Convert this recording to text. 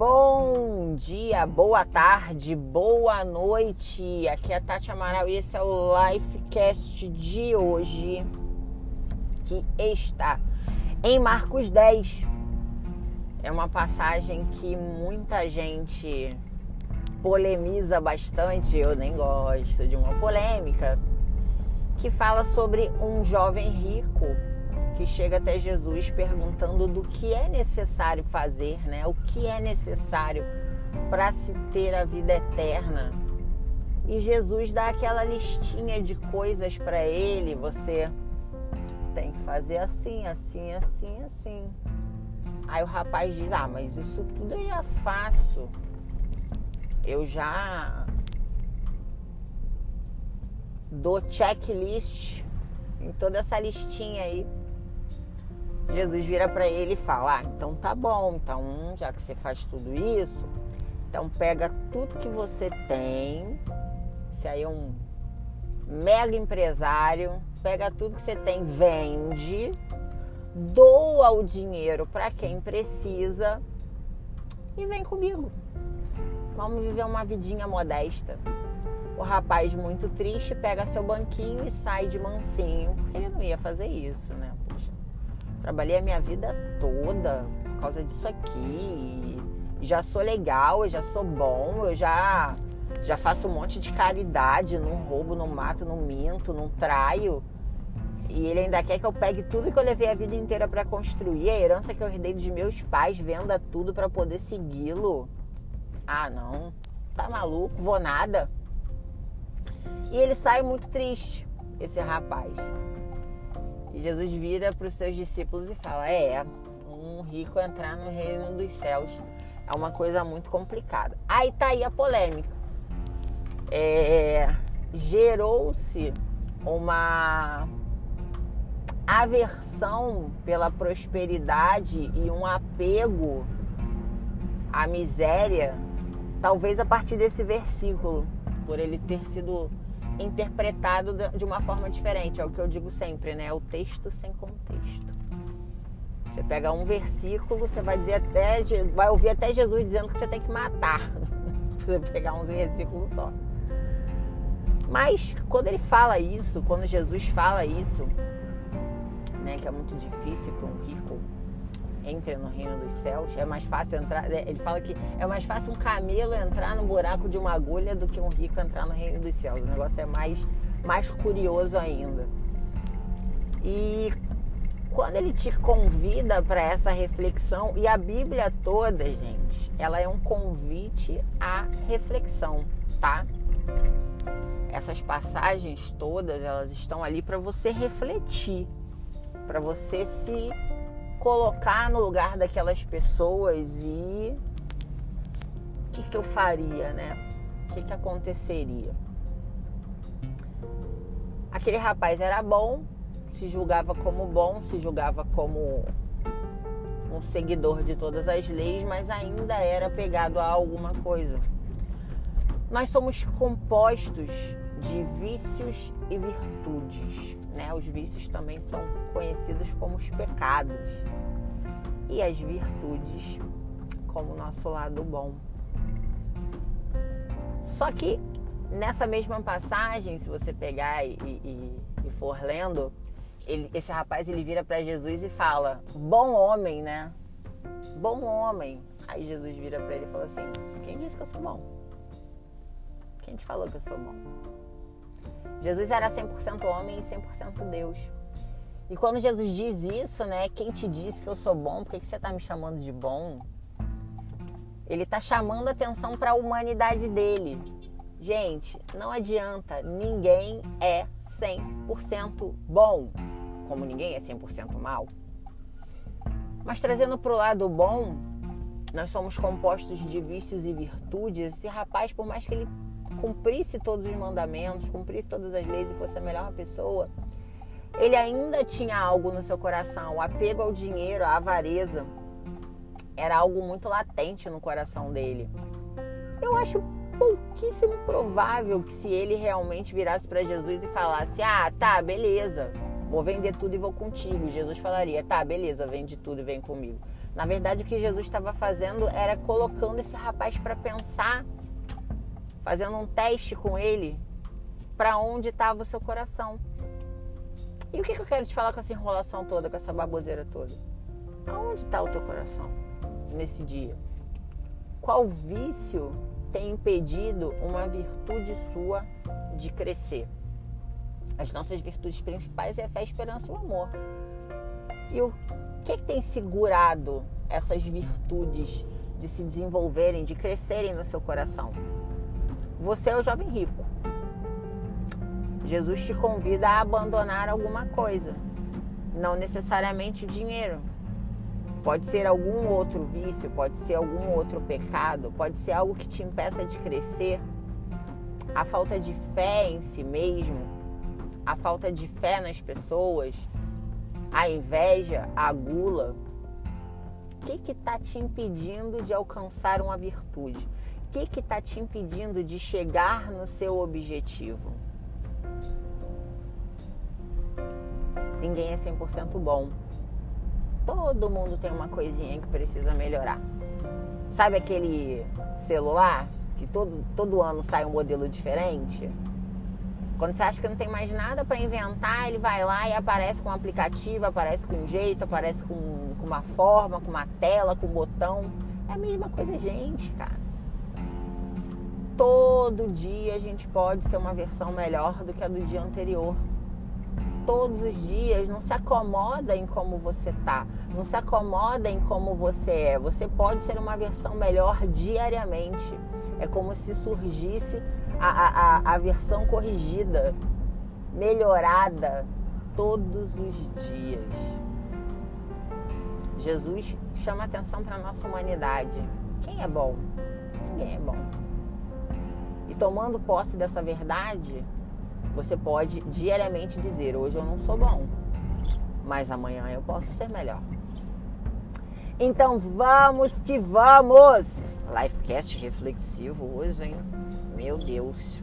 Bom dia, boa tarde, boa noite. Aqui é a Tati Amaral e esse é o Lifecast de hoje, que está em Marcos 10. É uma passagem que muita gente polemiza bastante, eu nem gosto de uma polêmica, que fala sobre um jovem rico que chega até Jesus perguntando do que é necessário fazer, né? O que é necessário para se ter a vida eterna. E Jesus dá aquela listinha de coisas para ele, você tem que fazer assim, assim, assim, assim. Aí o rapaz diz: "Ah, mas isso tudo eu já faço. Eu já dou checklist em toda essa listinha aí. Jesus vira para ele e fala: ah, então tá bom, então já que você faz tudo isso, então pega tudo que você tem, se aí é um mega empresário, pega tudo que você tem, vende, doa o dinheiro para quem precisa e vem comigo. Vamos viver uma vidinha modesta. O rapaz, muito triste, pega seu banquinho e sai de mansinho, porque ele não ia fazer isso, né? Trabalhei a minha vida toda por causa disso aqui. Já sou legal, eu já sou bom, eu já já faço um monte de caridade, não roubo, não mato, não minto, não traio. E ele ainda quer que eu pegue tudo que eu levei a vida inteira para construir, a herança que eu herdei dos meus pais, venda tudo para poder segui-lo. Ah, não. Tá maluco, vou nada. E ele sai muito triste, esse rapaz. E Jesus vira para os seus discípulos e fala: É, um rico entrar no reino dos céus é uma coisa muito complicada. Aí tá aí a polêmica. É, Gerou-se uma aversão pela prosperidade e um apego à miséria, talvez a partir desse versículo, por ele ter sido interpretado de uma forma diferente. É o que eu digo sempre, né? É o texto sem contexto. Você pega um versículo, você vai dizer até, vai ouvir até Jesus dizendo que você tem que matar. você pegar uns versículos só. Mas quando ele fala isso, quando Jesus fala isso, né, que é muito difícil para um rico entre no reino dos céus. É mais fácil entrar. Né, ele fala que é mais fácil um camelo entrar no buraco de uma agulha do que um rico entrar no reino dos céus. O negócio é mais, mais curioso ainda. E quando ele te convida para essa reflexão, e a Bíblia toda, gente, ela é um convite à reflexão, tá? Essas passagens todas, elas estão ali para você refletir, para você se colocar no lugar daquelas pessoas e o que, que eu faria, né? O que, que aconteceria? Aquele rapaz era bom, se julgava como bom, se julgava como um seguidor de todas as leis, mas ainda era pegado a alguma coisa. Nós somos compostos de vícios e virtudes. Né? Os vícios também são conhecidos como os pecados e as virtudes como o nosso lado bom. Só que nessa mesma passagem, se você pegar e, e, e for lendo, ele, esse rapaz ele vira para Jesus e fala: Bom homem, né? Bom homem. Aí Jesus vira para ele e fala assim: Quem disse que eu sou bom? Quem te falou que eu sou bom? Jesus era 100% homem e 100% Deus. E quando Jesus diz isso, né? Quem te disse que eu sou bom? Por que, que você está me chamando de bom? Ele está chamando atenção para a humanidade dele. Gente, não adianta. Ninguém é 100% bom, como ninguém é 100% mal. Mas trazendo para o lado bom, nós somos compostos de vícios e virtudes. Esse rapaz, por mais que ele cumprisse todos os mandamentos, cumprisse todas as leis e fosse a melhor pessoa, ele ainda tinha algo no seu coração, o apego ao dinheiro, a avareza. Era algo muito latente no coração dele. Eu acho pouquíssimo provável que se ele realmente virasse para Jesus e falasse: "Ah, tá, beleza. Vou vender tudo e vou contigo". Jesus falaria: "Tá, beleza, vende tudo e vem comigo". Na verdade, o que Jesus estava fazendo era colocando esse rapaz para pensar, fazendo um teste com ele, para onde estava o seu coração. E o que, que eu quero te falar com essa enrolação toda, com essa baboseira toda? Aonde está o teu coração nesse dia? Qual vício tem impedido uma virtude sua de crescer? As nossas virtudes principais é a fé, a esperança e o amor. E o que, que tem segurado essas virtudes de se desenvolverem, de crescerem no seu coração? Você é o jovem rico. Jesus te convida a abandonar alguma coisa, não necessariamente dinheiro. Pode ser algum outro vício, pode ser algum outro pecado, pode ser algo que te impeça de crescer. A falta de fé em si mesmo, a falta de fé nas pessoas, a inveja, a gula. O que está te impedindo de alcançar uma virtude? O que está te impedindo de chegar no seu objetivo? Ninguém é 100% bom. Todo mundo tem uma coisinha que precisa melhorar. Sabe aquele celular que todo, todo ano sai um modelo diferente? Quando você acha que não tem mais nada para inventar, ele vai lá e aparece com um aplicativo, aparece com um jeito, aparece com, com uma forma, com uma tela, com um botão. É a mesma coisa, gente, cara. Todo dia a gente pode ser uma versão melhor do que a do dia anterior todos os dias, não se acomoda em como você tá, não se acomoda em como você é. Você pode ser uma versão melhor diariamente. É como se surgisse a, a, a versão corrigida, melhorada todos os dias. Jesus chama atenção para a nossa humanidade. Quem é bom? Ninguém é bom. Tomando posse dessa verdade, você pode diariamente dizer: hoje eu não sou bom, mas amanhã eu posso ser melhor. Então vamos que vamos! Lifecast reflexivo hoje, hein? Meu Deus!